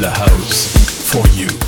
The house for you.